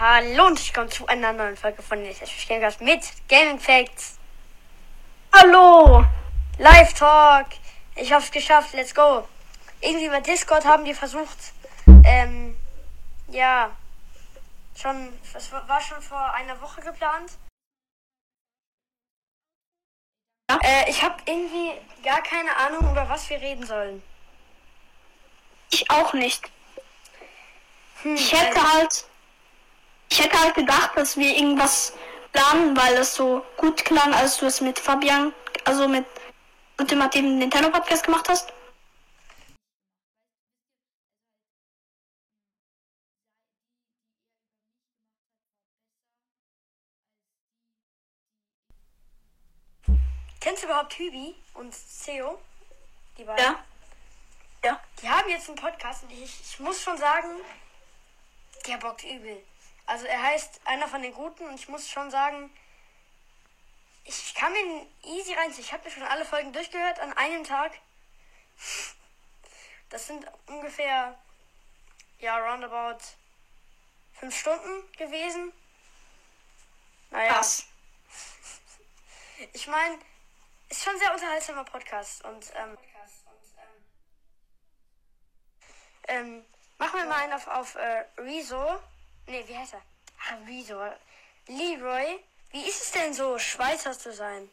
Hallo und ich komme zu einer neuen Folge von Nils Gamecast mit Gaming Facts. Hallo! Live Talk. Ich hab's geschafft. Let's go. Irgendwie bei Discord haben die versucht, ähm, ja, schon, das war schon vor einer Woche geplant. Ja. Äh, ich habe irgendwie gar keine Ahnung, über was wir reden sollen. Ich auch nicht. Hm, Ich hätte äh, halt. Ich hätte halt gedacht, dass wir irgendwas planen, weil es so gut klang, als du es mit Fabian, also mit ultimativen Nintendo Podcast gemacht hast. kennst du überhaupt Hübi und Theo? Die beiden? Ja. Ja. Die haben jetzt einen Podcast und ich, ich muss schon sagen, der bockt übel. Also er heißt einer von den Guten und ich muss schon sagen, ich kann mir easy reinziehen. Ich habe mir schon alle Folgen durchgehört an einem Tag. Das sind ungefähr, ja, roundabout fünf Stunden gewesen. Naja, Krass. ich meine, ist schon ein sehr unterhaltsamer Podcast und ähm, ähm, machen wir mal einen auf, auf äh, Rezo. Ne, wie heißt er? Ah, Rezo. Leroy. Wie ist es denn so, Schweizer zu sein?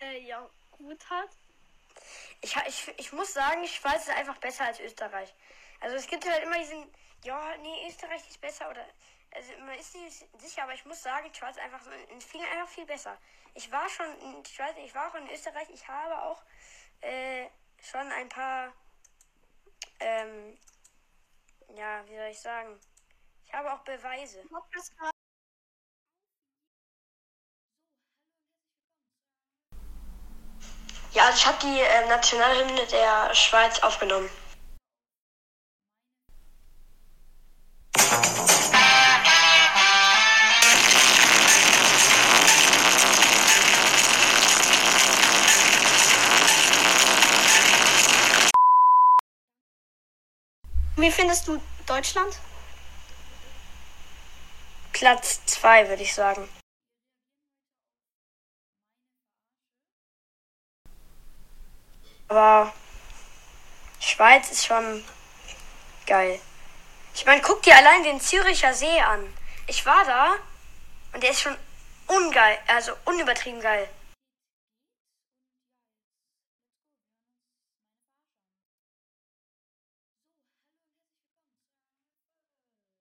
Äh, ja, gut halt. Ich, ha- ich, ich muss sagen, Schweiz ist einfach besser als Österreich. Also es gibt halt immer diesen, ja, nee, Österreich ist besser oder, also man ist nicht sicher, aber ich muss sagen, Schweiz ist einfach so in vielen einfach viel besser. Ich war schon in Schweiz, ich war auch in Österreich, ich habe auch äh, schon ein paar, ähm, ja, wie soll ich sagen, ich habe auch Beweise. Ja, also ich habe die äh, Nationalhymne der Schweiz aufgenommen. Wie findest du Deutschland? Platz 2, würde ich sagen. Aber Schweiz ist schon geil. Ich meine, guck dir allein den Züricher See an. Ich war da und der ist schon ungeil, also unübertrieben geil.